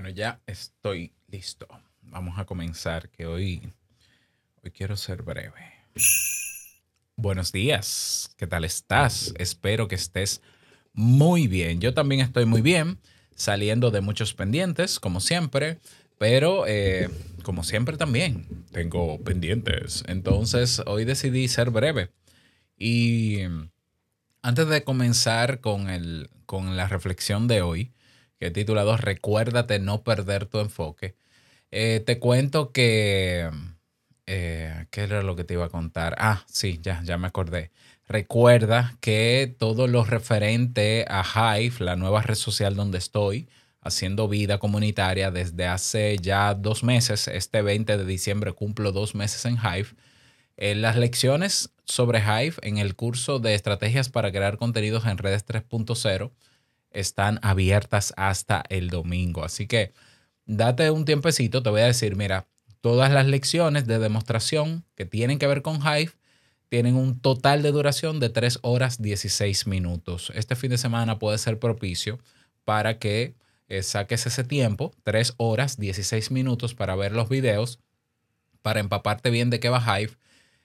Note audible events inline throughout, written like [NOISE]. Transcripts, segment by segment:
Bueno, ya estoy listo. Vamos a comenzar, que hoy, hoy quiero ser breve. Buenos días, ¿qué tal estás? Espero que estés muy bien. Yo también estoy muy bien, saliendo de muchos pendientes, como siempre, pero eh, como siempre también tengo pendientes. Entonces, hoy decidí ser breve. Y antes de comenzar con, el, con la reflexión de hoy, que he titulado Recuérdate no perder tu enfoque. Eh, te cuento que... Eh, ¿Qué era lo que te iba a contar? Ah, sí, ya, ya me acordé. Recuerda que todo lo referente a Hive, la nueva red social donde estoy, haciendo vida comunitaria desde hace ya dos meses, este 20 de diciembre cumplo dos meses en Hive. Eh, las lecciones sobre Hive en el curso de estrategias para crear contenidos en redes 3.0 están abiertas hasta el domingo. Así que date un tiempecito, te voy a decir, mira, todas las lecciones de demostración que tienen que ver con Hive tienen un total de duración de 3 horas 16 minutos. Este fin de semana puede ser propicio para que eh, saques ese tiempo, 3 horas 16 minutos para ver los videos, para empaparte bien de qué va Hive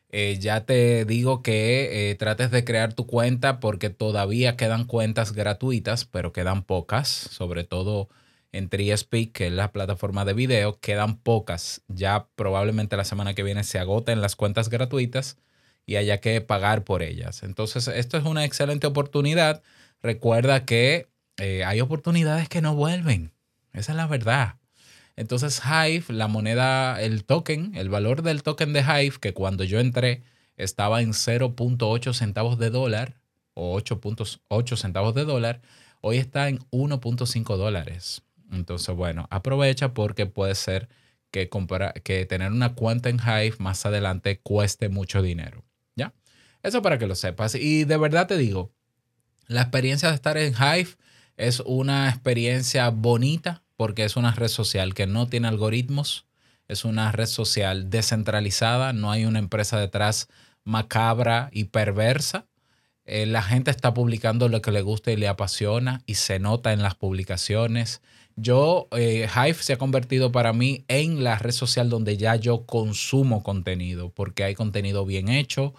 eh, ya te digo que eh, trates de crear tu cuenta porque todavía quedan cuentas gratuitas, pero quedan pocas, sobre todo en TreeSpeak, que es la plataforma de video, quedan pocas. Ya probablemente la semana que viene se agoten las cuentas gratuitas y haya que pagar por ellas. Entonces, esto es una excelente oportunidad. Recuerda que eh, hay oportunidades que no vuelven. Esa es la verdad. Entonces Hive, la moneda, el token, el valor del token de Hive, que cuando yo entré estaba en 0.8 centavos de dólar o 8.8 centavos de dólar, hoy está en 1.5 dólares. Entonces, bueno, aprovecha porque puede ser que, que tener una cuenta en Hive más adelante cueste mucho dinero. ¿Ya? Eso para que lo sepas. Y de verdad te digo, la experiencia de estar en Hive es una experiencia bonita porque es una red social que no tiene algoritmos, es una red social descentralizada, no hay una empresa detrás macabra y perversa. Eh, la gente está publicando lo que le gusta y le apasiona y se nota en las publicaciones. Yo, eh, Hive se ha convertido para mí en la red social donde ya yo consumo contenido, porque hay contenido bien hecho,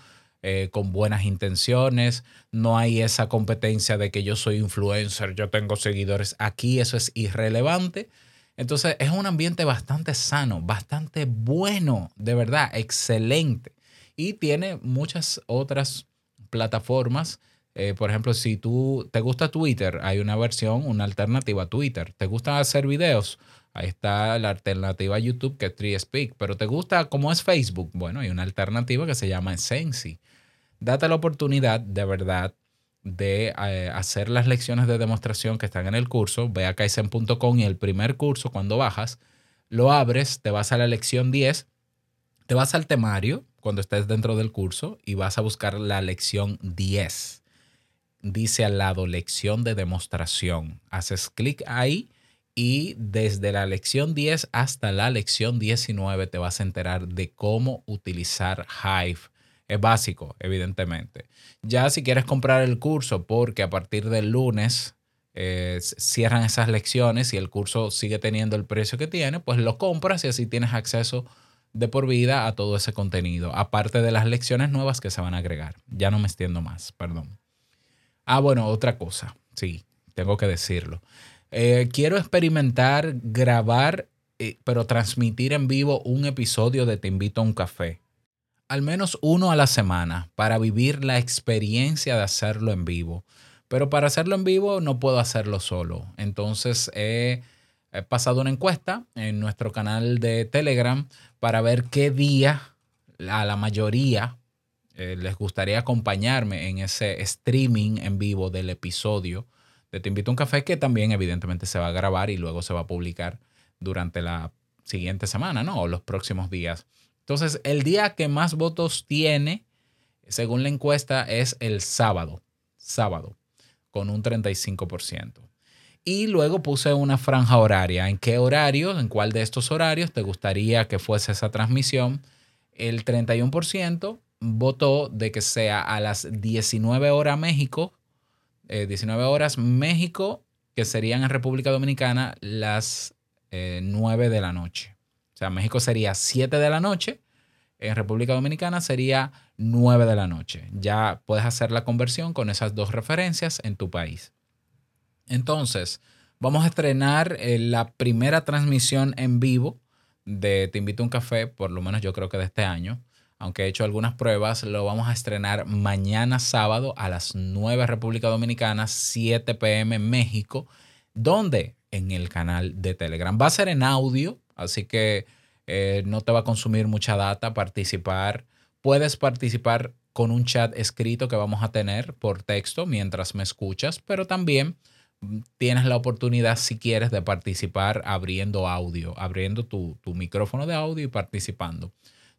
eh, con buenas intenciones, no hay esa competencia de que yo soy influencer, yo tengo seguidores, aquí eso es irrelevante. Entonces es un ambiente bastante sano, bastante bueno, de verdad, excelente. Y tiene muchas otras plataformas. Eh, por ejemplo, si tú te gusta Twitter, hay una versión, una alternativa a Twitter. ¿Te gusta hacer videos? Ahí está la alternativa a YouTube que es TreeSpeak. Pero ¿te gusta cómo es Facebook? Bueno, hay una alternativa que se llama Sensi date la oportunidad de verdad de eh, hacer las lecciones de demostración que están en el curso. Ve a kaizen.com y el primer curso, cuando bajas, lo abres, te vas a la lección 10, te vas al temario cuando estés dentro del curso y vas a buscar la lección 10. Dice al lado lección de demostración. Haces clic ahí y desde la lección 10 hasta la lección 19 te vas a enterar de cómo utilizar Hive es básico, evidentemente. Ya si quieres comprar el curso, porque a partir del lunes eh, cierran esas lecciones y el curso sigue teniendo el precio que tiene, pues lo compras y así tienes acceso de por vida a todo ese contenido, aparte de las lecciones nuevas que se van a agregar. Ya no me extiendo más, perdón. Ah, bueno, otra cosa, sí, tengo que decirlo. Eh, quiero experimentar, grabar, eh, pero transmitir en vivo un episodio de Te invito a un café al menos uno a la semana para vivir la experiencia de hacerlo en vivo. Pero para hacerlo en vivo no puedo hacerlo solo. Entonces he, pasado una encuesta en nuestro canal de Telegram para ver qué día a la mayoría eh, les gustaría acompañarme en ese streaming en vivo del episodio de Te invito a un café que también evidentemente se va a grabar y luego se va a publicar durante la siguiente semana, ¿no? O los próximos días. Entonces, el día que más votos tiene, según la encuesta, es el sábado. Sábado, con un 35%. Y luego puse una franja horaria. ¿En qué horario? ¿En cuál de estos horarios te gustaría que fuese esa transmisión? El 31% votó de que sea a las 19 horas México, 19 eh, horas México, que serían en República Dominicana las 9 de la noche. O sea, México sería 7 de la noche, en República Dominicana sería 9 de la noche. Ya puedes hacer la conversión con esas dos referencias en tu país. Entonces, vamos a estrenar eh, la primera transmisión en vivo de Te invito a un café, por lo menos yo creo que de este año. Aunque he hecho algunas pruebas, lo vamos a estrenar mañana sábado a las 9 República Dominicana, 7 pm México. ¿Dónde? En el canal de Telegram. Va a ser en audio, así que eh, no te va a consumir mucha data participar. Puedes participar con un chat escrito que vamos a tener por texto mientras me escuchas, pero también mm, tienes la oportunidad, si quieres, de participar abriendo audio, abriendo tu, micrófono de audio y participando.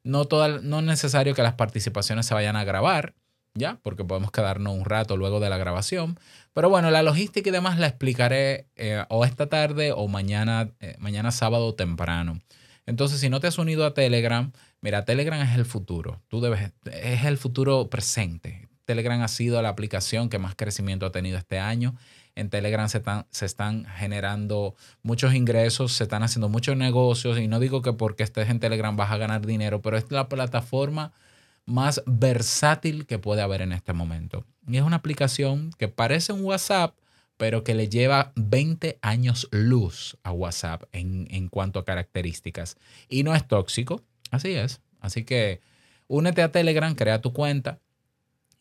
No, no es necesario que las participaciones se vayan a grabar, ¿ya? Porque podemos quedarnos un rato luego de la grabación. Pero bueno, la logística y demás la explicaré eh, o esta tarde o mañana, eh, mañana sábado temprano. Entonces, si no te has unido a Telegram, mira, Telegram es el futuro. Tú debes, es el futuro presente. Telegram ha sido la aplicación que más crecimiento ha tenido este año. En Telegram se están, se están generando muchos ingresos, se están haciendo muchos negocios y no digo que porque estés en Telegram vas a ganar dinero, pero es la plataforma más versátil que puede haber en este momento. Y es una aplicación que parece un WhatsApp, pero que le lleva 20 años luz a WhatsApp en, cuanto a características. Y no es tóxico, así es. Así que únete a Telegram, crea tu cuenta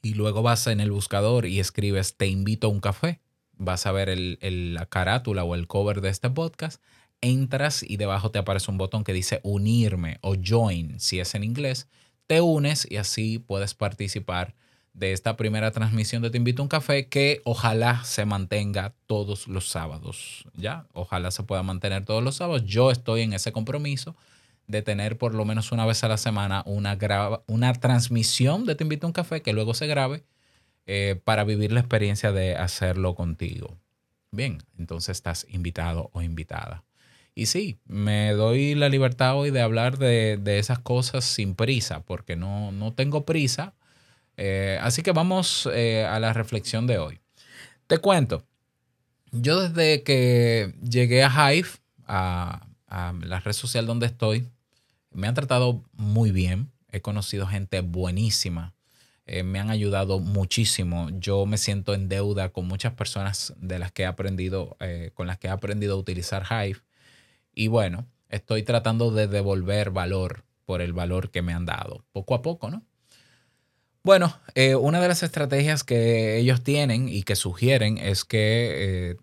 y luego vas en el buscador y escribes te invito a un café. Vas a ver la carátula o el cover de este podcast. Entras y debajo te aparece un botón que dice unirme o join si es en inglés. Te unes y así puedes participar de esta primera transmisión de Te invito a un café que ojalá se mantenga todos los sábados, ¿ya? Ojalá se pueda mantener todos los sábados. Yo estoy en ese compromiso de tener por lo menos una vez a la semana una, una transmisión de Te invito a un café que luego se grabe eh, para vivir la experiencia de hacerlo contigo. Bien, entonces estás invitado o invitada. Y sí, me doy la libertad hoy de hablar de, de esas cosas sin prisa, porque no, no tengo prisa eh, así que vamos eh, a la reflexión de hoy. Te cuento, yo desde que llegué a Hive, a, la red social donde estoy, me han tratado muy bien. He conocido gente buenísima. Eh, me han ayudado muchísimo. Yo me siento en deuda con muchas personas de las que he aprendido, con las que he aprendido a utilizar Hive. Y bueno, estoy tratando de devolver valor por el valor que me han dado, poco a poco, ¿no? Bueno, eh, una de las estrategias que ellos tienen y que sugieren es que, eh,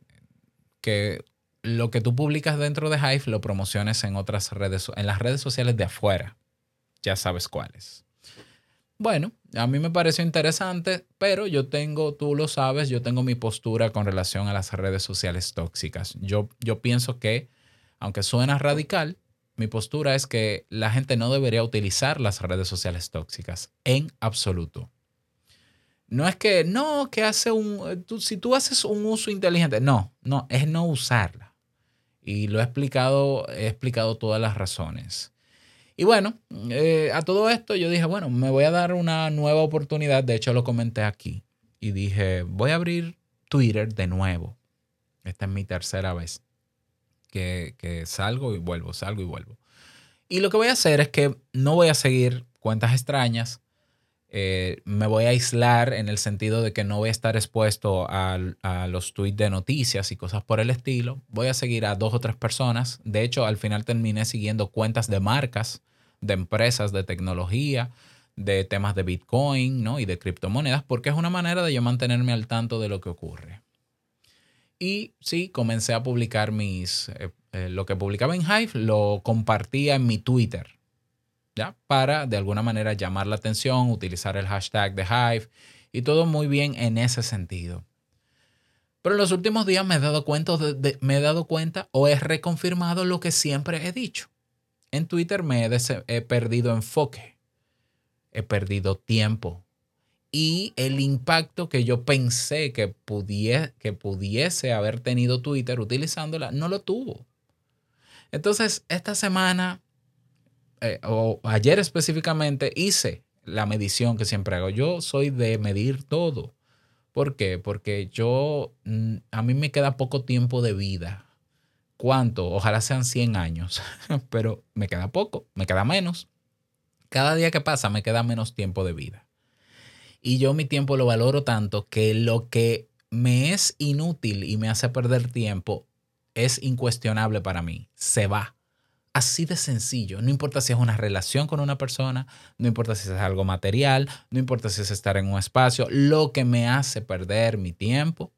que lo que tú publicas dentro de Hive lo promociones en otras redes, en las redes sociales de afuera. Ya sabes cuáles. Bueno, a mí me pareció interesante, pero yo tengo, tú lo sabes, yo tengo mi postura con relación a las redes sociales tóxicas. Yo, yo pienso que, aunque suena radical, mi postura es que la gente no debería utilizar las redes sociales tóxicas en absoluto. No es que, no, que hace un, si tú haces un uso inteligente, no, no, es no usarla. Y lo he explicado, he explicado todas las razones. Y bueno, eh, a todo esto yo dije, bueno, me voy a dar una nueva oportunidad, de hecho lo comenté aquí, y dije, voy a abrir Twitter de nuevo. Esta es mi tercera vez que, salgo y vuelvo, salgo y vuelvo. Y lo que voy a hacer es que no voy a seguir cuentas extrañas. Eh, me voy a aislar en el sentido de que no voy a estar expuesto a, a, los tweets de noticias y cosas por el estilo. Voy a seguir a dos o tres personas. De hecho, al final terminé siguiendo cuentas de marcas, de empresas de tecnología, de temas de Bitcoin ¿no? y de criptomonedas, porque es una manera de yo mantenerme al tanto de lo que ocurre. Y sí, comencé a publicar mis, eh, eh, lo que publicaba en Hive, lo compartía en mi Twitter, ¿ya? Para de alguna manera llamar la atención, utilizar el hashtag de Hive y todo muy bien en ese sentido. Pero en los últimos días me he dado cuenta, me he dado cuenta o he reconfirmado lo que siempre he dicho. En Twitter me he perdido enfoque, he perdido tiempo, y el impacto que yo pensé que, que pudiese haber tenido Twitter utilizándola, no lo tuvo. Entonces, esta semana, eh, o ayer específicamente, hice la medición que siempre hago. Yo soy de medir todo. ¿Por qué? Porque yo, mm, a mí me queda poco tiempo de vida. ¿cuánto? Ojalá sean 100 años, [LAUGHS] pero me queda poco, me queda menos. Cada día que pasa me queda menos tiempo de vida. Y yo mi tiempo lo valoro tanto que lo que me es inútil y me hace perder tiempo es incuestionable para mí. Se va. Así de sencillo. No importa si es una relación con una persona, no importa si es algo material, no importa si es estar en un espacio. Lo que me hace perder mi tiempo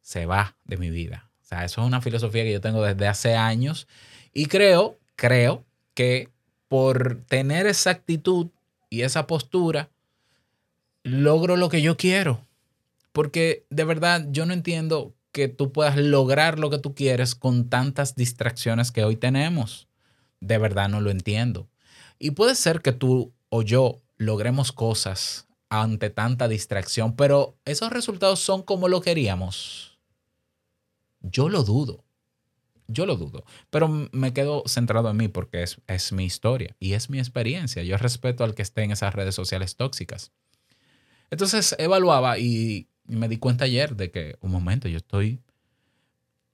se va de mi vida. O sea, eso es una filosofía que yo tengo desde hace años y creo, creo que por tener esa actitud y esa postura, logro lo que yo quiero. Porque de verdad yo no entiendo que tú puedas lograr lo que tú quieres con tantas distracciones que hoy tenemos. De verdad no lo entiendo. Y puede ser que tú o yo logremos cosas ante tanta distracción, pero esos resultados son como lo queríamos. Yo lo dudo. Yo lo dudo. Pero me quedo centrado en mí porque es, es mi historia y es mi experiencia. Yo respeto al que esté en esas redes sociales tóxicas. Entonces evaluaba y me di cuenta ayer de que, un momento, yo estoy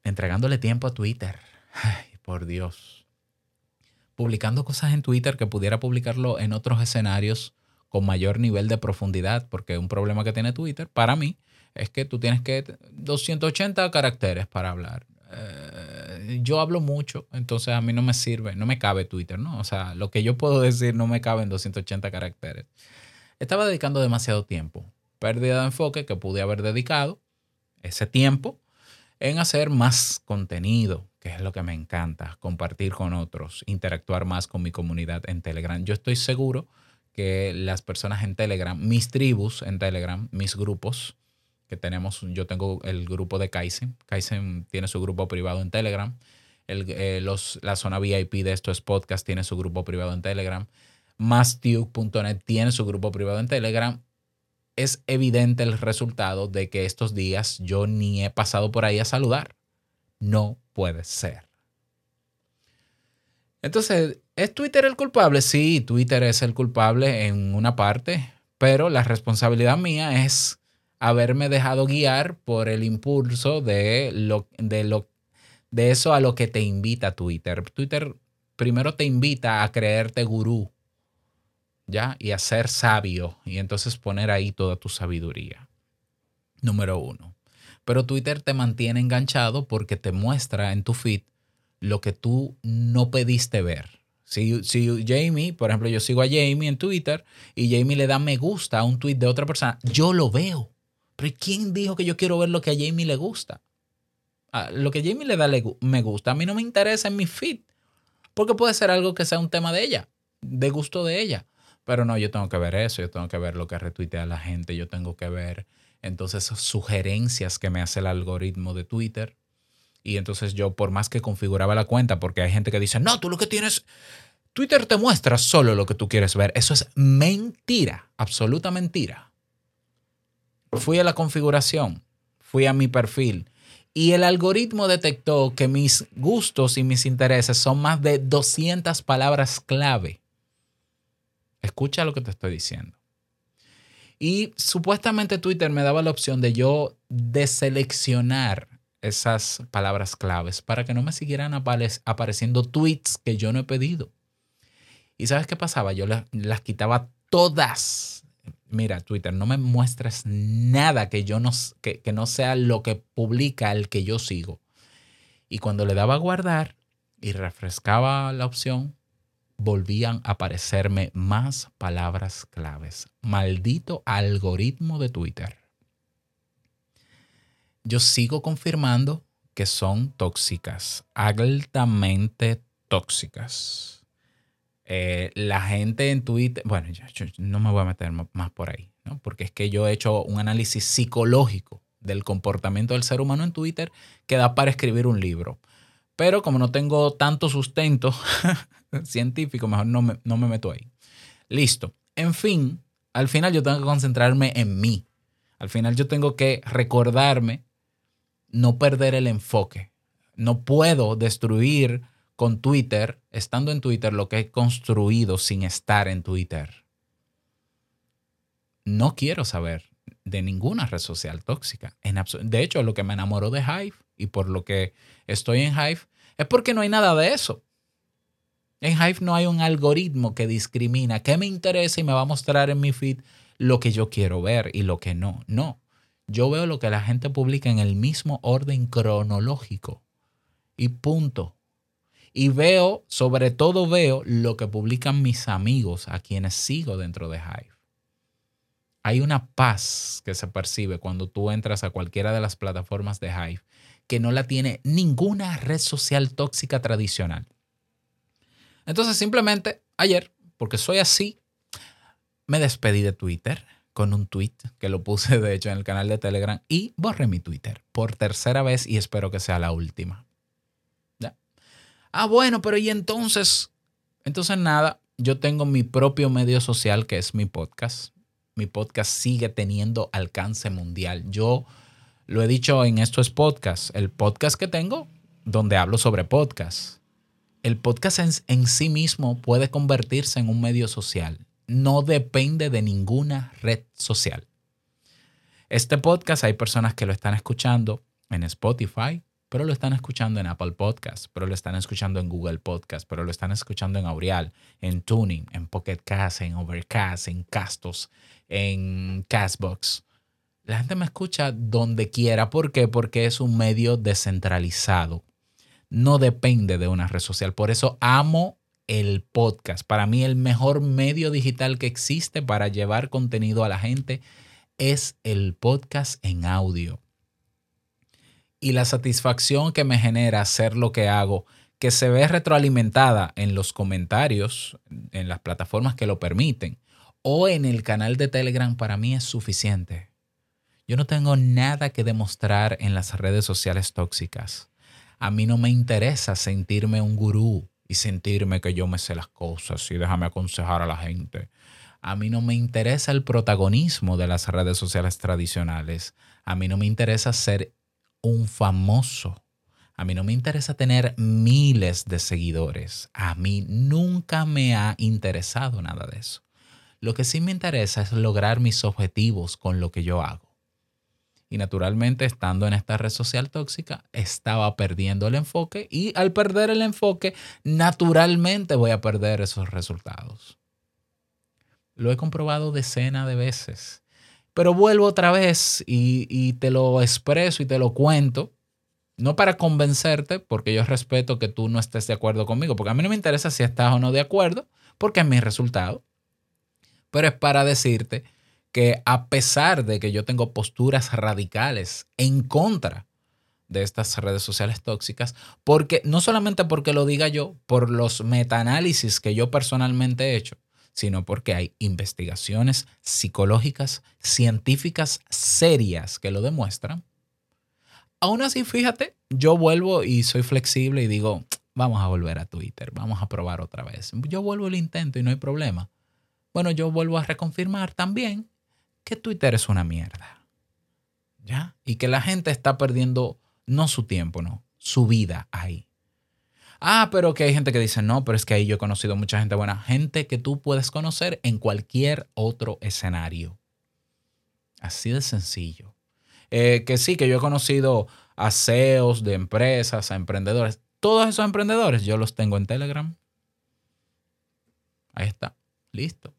entregándole tiempo a Twitter. Ay, por Dios. Publicando cosas en Twitter que pudiera publicarlo en otros escenarios con mayor nivel de profundidad, porque un problema que tiene Twitter, para mí, es que tú tienes que 280 caracteres para hablar. Eh, yo hablo mucho, entonces a mí no me sirve, no me cabe Twitter, ¿no? O sea, lo que yo puedo decir no me cabe en 280 caracteres. Estaba dedicando demasiado tiempo. Pérdida de enfoque que pude haber dedicado ese tiempo en hacer más contenido, que es lo que me encanta, compartir con otros, interactuar más con mi comunidad en Telegram. Yo estoy seguro que las personas en Telegram, mis tribus en Telegram, mis grupos, que tenemos, yo tengo el grupo de Kaizen, Kaizen tiene su grupo privado en Telegram, eh, los, la zona VIP de estos podcasts tiene su grupo privado en Telegram, Mastew.net tiene su grupo privado en Telegram. Es evidente el resultado de que estos días yo ni he pasado por ahí a saludar. No puede ser. Entonces, ¿es Twitter el culpable? Sí, Twitter es el culpable en una parte, pero la responsabilidad mía es haberme dejado guiar por el impulso de, lo, de, de eso a lo que te invita Twitter. Twitter primero te invita a creerte gurú ¿ya? Y a ser sabio y entonces poner ahí toda tu sabiduría. Número uno. Pero Twitter te mantiene enganchado porque te muestra en tu feed lo que tú no pediste ver. Si, si Jamie, por ejemplo, yo sigo a Jamie en Twitter y Jamie le da me gusta a un tweet de otra persona, yo lo veo. Pero ¿quién dijo que yo quiero ver lo que a Jamie le gusta? Ah, lo que Jamie le da me gusta, a mí no me interesa en mi feed. Porque puede ser algo que sea un tema de ella, de gusto de ella. Pero no, yo tengo que ver eso, yo tengo que ver lo que retuitea la gente, yo tengo que ver entonces sugerencias que me hace el algoritmo de Twitter. Y entonces yo, por más que configuraba la cuenta, porque hay gente que dice, no, tú lo que tienes, Twitter te muestra solo lo que tú quieres ver. Eso es mentira, absoluta mentira. Fui a la configuración, fui a mi perfil y el algoritmo detectó que mis gustos y mis intereses son más de 200 palabras clave. Escucha lo que te estoy diciendo. Y supuestamente Twitter me daba la opción de yo deseleccionar esas palabras claves para que no me siguieran apareciendo tweets que yo no he pedido. ¿Y sabes qué pasaba? Yo las, quitaba todas. Mira, Twitter, no me muestres nada que, yo no, que, que no sea lo que publica el que yo sigo. Y cuando le daba a guardar y refrescaba la opción, volvían a aparecerme más palabras claves. Maldito algoritmo de Twitter. Yo sigo confirmando que son tóxicas, altamente tóxicas. Eh, la gente en Twitter, bueno, no me voy a meter más por ahí, ¿no? porque es que yo he hecho un análisis psicológico del comportamiento del ser humano en Twitter que da para escribir un libro. Pero como no tengo tanto sustento [LAUGHS] científico, mejor no me, no me meto ahí. Listo. En fin, al final yo tengo que concentrarme en mí. Al final yo tengo que recordarme no perder el enfoque. No puedo destruir con Twitter, estando en Twitter, lo que he construido sin estar en Twitter. No quiero saber de ninguna red social tóxica. de hecho, lo que me enamoró de Hive y por lo que estoy en Hive Es porque no hay nada de eso. En Hive no hay un algoritmo que discrimina qué me interesa y me va a mostrar en mi feed lo que yo quiero ver y lo que no. No. Yo veo lo que la gente publica en el mismo orden cronológico. Y punto. Y veo, sobre todo veo lo que publican mis amigos a quienes sigo dentro de Hive. Hay una paz que se percibe cuando tú entras a cualquiera de las plataformas de Hive que no la tiene ninguna red social tóxica tradicional. Entonces simplemente ayer, porque soy así, me despedí de Twitter con un tweet que lo puse de hecho en el canal de Telegram y borré mi Twitter por tercera vez y espero que sea la última. ¿Ya? Ah, bueno, pero y entonces, entonces nada, yo tengo mi propio medio social que es mi podcast. Mi podcast sigue teniendo alcance mundial. Yo lo he dicho en estos podcasts, el podcast que tengo donde hablo sobre podcasts el podcast en, sí mismo puede convertirse en un medio social. No depende de ninguna red social. Este podcast hay personas que lo están escuchando en Spotify, pero lo están escuchando en Apple Podcasts, pero lo están escuchando en Google Podcasts, pero lo están escuchando en Aureal, en Tuning, en Pocket Cast, en Overcast, en Castos, en Castbox. La gente me escucha donde quiera. ¿Por qué? Porque es un medio descentralizado no depende de una red social. Por eso amo el podcast. Para mí el mejor medio digital que existe para llevar contenido a la gente es el podcast en audio. Y la satisfacción que me genera hacer lo que hago, que se ve retroalimentada en los comentarios, en las plataformas que lo permiten, o en el canal de Telegram, para mí es suficiente. Yo no tengo nada que demostrar en las redes sociales tóxicas. A mí no me interesa sentirme un gurú y sentirme que yo me sé las cosas y déjame aconsejar a la gente. A mí no me interesa el protagonismo de las redes sociales tradicionales. A mí no me interesa ser un famoso. A mí no me interesa tener miles de seguidores. A mí nunca me ha interesado nada de eso. Lo que sí me interesa es lograr mis objetivos con lo que yo hago. Y naturalmente, estando en esta red social tóxica, estaba perdiendo el enfoque y al perder el enfoque, naturalmente voy a perder esos resultados. Lo he comprobado decenas de veces. Pero vuelvo otra vez y, y te lo expreso y te lo cuento no para convencerte, porque yo respeto que tú no estés de acuerdo conmigo, porque a mí no me interesa si estás o no de acuerdo, porque es mi resultado, pero es para decirte que a pesar de que yo tengo posturas radicales en contra de estas redes sociales tóxicas, porque no solamente porque lo diga yo, por los metaanálisis que yo personalmente he hecho, sino porque hay investigaciones psicológicas, científicas serias que lo demuestran. Aún así, fíjate, yo vuelvo y soy flexible y digo, vamos a volver a Twitter, vamos a probar otra vez. Yo vuelvo el intento y no hay problema. Bueno, yo vuelvo a reconfirmar también que Twitter es una mierda. ¿Ya? Y que la gente está perdiendo no su tiempo, no, su vida ahí. Ah, pero que hay gente que dice, no, pero es que ahí yo he conocido mucha gente buena. Gente que tú puedes conocer en cualquier otro escenario. Así de sencillo. Eh, que sí, que yo he conocido a CEOs de empresas, a emprendedores. Todos esos emprendedores yo los tengo en Telegram. Ahí está. Listo.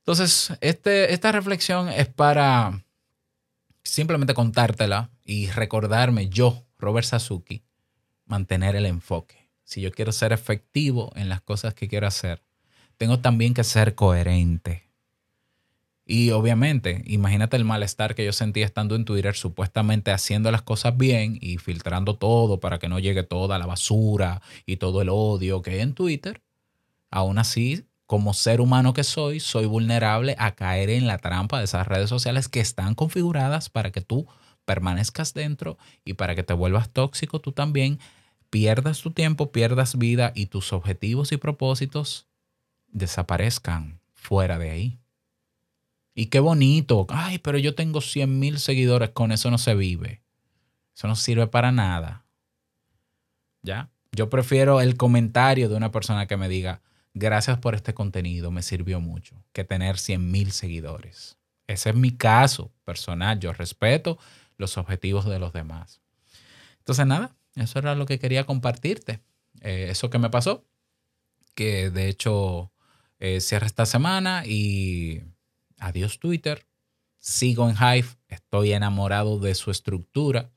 Entonces, este, esta reflexión es para simplemente contártela y recordarme yo, Robert Sasuki, mantener el enfoque. Si yo quiero ser efectivo en las cosas que quiero hacer, tengo también que ser coherente. Y obviamente, imagínate el malestar que yo sentía estando en Twitter, supuestamente haciendo las cosas bien y filtrando todo para que no llegue toda la basura y todo el odio que hay en Twitter. Aún así, como ser humano que soy, soy vulnerable a caer en la trampa de esas redes sociales que están configuradas para que tú permanezcas dentro y para que te vuelvas tóxico tú también, pierdas tu tiempo, pierdas vida y tus objetivos y propósitos desaparezcan fuera de ahí. Y qué bonito, ay, pero yo tengo 100 mil seguidores, con eso no se vive. Eso no sirve para nada. ¿Ya? Yo prefiero el comentario de una persona que me diga, gracias por este contenido, me sirvió mucho, que tener 100 mil seguidores. Ese es mi caso personal, yo respeto los objetivos de los demás. Entonces, nada, eso era lo que quería compartirte. Eh, eso que me pasó, que de hecho eh, cierra esta semana y adiós Twitter. Sigo en Hive, estoy enamorado de su estructura.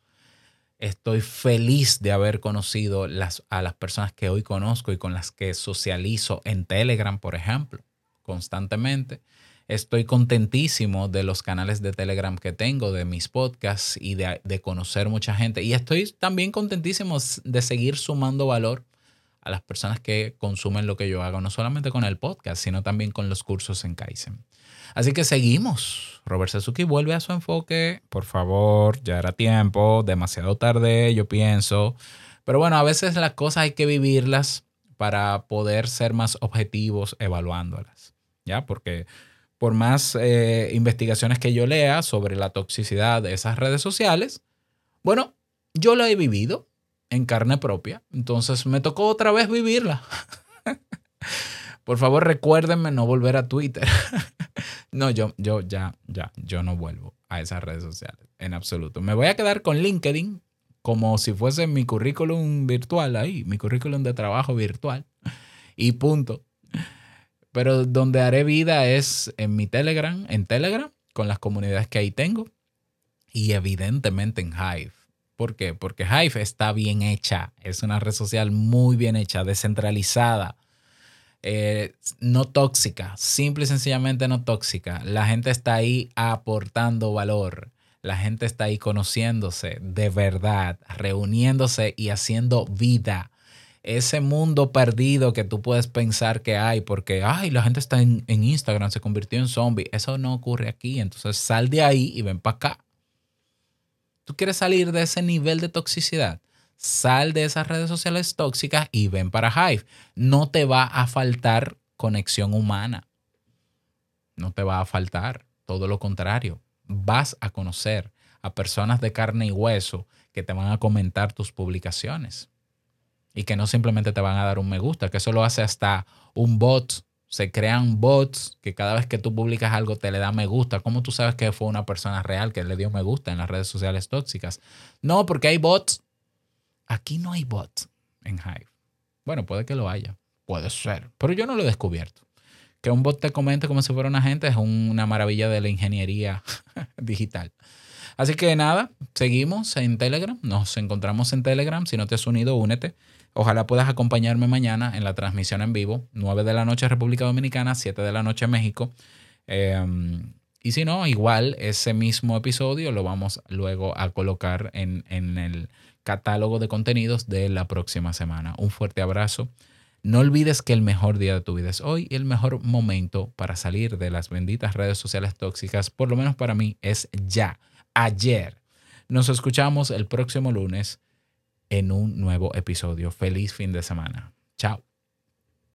Estoy feliz de haber conocido a las personas que hoy conozco y con las que socializo en Telegram, por ejemplo, constantemente. Estoy contentísimo de los canales de Telegram que tengo, de mis podcasts y de, de conocer mucha gente. Y estoy también contentísimo de seguir sumando valor a las personas que consumen lo que yo hago, no solamente con el podcast, sino también con los cursos en Kaizen. Así que seguimos. Robert Suzuki vuelve a su enfoque. Por favor, ya era tiempo, demasiado tarde, yo pienso. Pero bueno, a veces las cosas hay que vivirlas para poder ser más objetivos evaluándolas. ¿Ya? Porque por más eh, investigaciones que yo lea sobre la toxicidad de esas redes sociales, bueno, yo lo he vivido en carne propia. Entonces me tocó otra vez vivirla. [LAUGHS] por favor, recuérdenme no volver a Twitter. [LAUGHS] no, yo, yo ya, ya, yo no vuelvo a esas redes sociales en absoluto. Me voy a quedar con LinkedIn como si fuese mi currículum virtual ahí, mi currículum de trabajo virtual. Y punto. Pero donde haré vida es en mi Telegram, en Telegram, con las comunidades que ahí tengo. Y evidentemente en Hive. ¿Por qué? Porque Hive está bien hecha. Es una red social muy bien hecha, descentralizada. Eh, no tóxica, simple y sencillamente no tóxica. La gente está ahí aportando valor. La gente está ahí conociéndose de verdad, reuniéndose y haciendo vida ese mundo perdido que tú puedes pensar que hay porque, ay, la gente está en, Instagram, se convirtió en zombie. Eso no ocurre aquí. Entonces sal de ahí y ven para acá. ¿Tú quieres salir de ese nivel de toxicidad? Sal de esas redes sociales tóxicas y ven para Hive. No te va a faltar conexión humana. No te va a faltar. Todo lo contrario. Vas a conocer a personas de carne y hueso que te van a comentar tus publicaciones y que no simplemente te van a dar un me gusta, que eso lo hace hasta un bot. Se crean bots que cada vez que tú publicas algo te le da me gusta. ¿Cómo tú sabes que fue una persona real que le dio me gusta en las redes sociales tóxicas? No, porque hay bots. Aquí no hay bots en Hive. Bueno, puede que lo haya. Puede ser. Pero yo no lo he descubierto. Que un bot te comente como si fuera una gente es una maravilla de la ingeniería [LAUGHS] digital. Así que nada, seguimos en Telegram. Nos encontramos en Telegram. Si no te has unido, únete. Ojalá puedas acompañarme mañana en la transmisión en vivo, 9 de la noche República Dominicana, 7 de la noche México. Em, y si no, igual ese mismo episodio lo vamos luego a colocar en, en el catálogo de contenidos de la próxima semana. Un fuerte abrazo. No olvides que el mejor día de tu vida es hoy y el mejor momento para salir de las benditas redes sociales tóxicas, por lo menos para mí, es ya, ayer. Nos escuchamos el próximo lunes en un nuevo episodio. Feliz fin de semana. Chao.